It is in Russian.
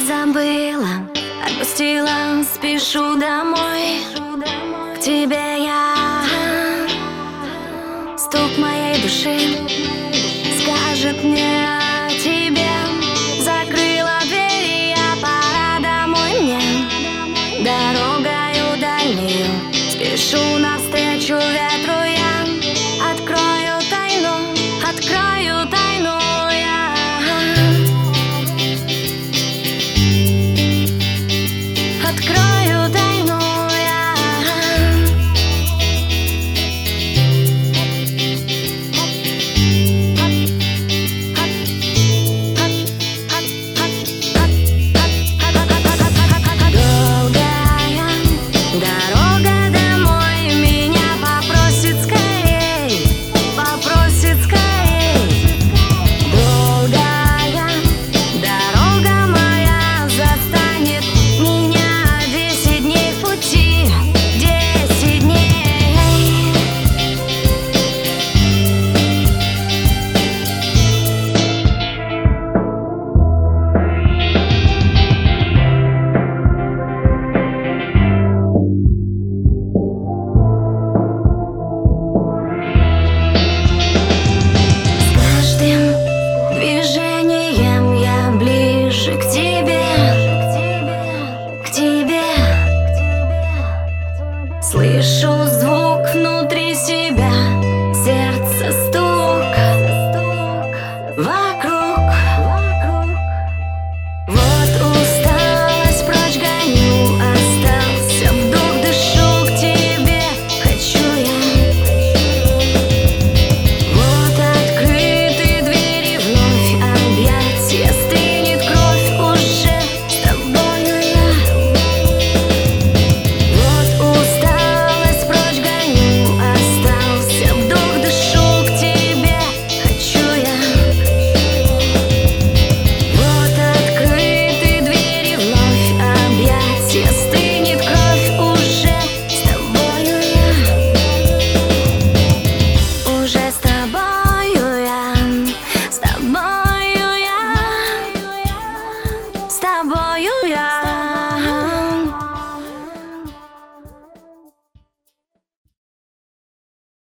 забыла, отпустила, спешу домой. К тебе я. Стук моей души скажет мне о тебе. Закрыла дверь, я пора домой мне. Дорогою дальнюю спешу навстречу ветру Слышу звук внутри себя,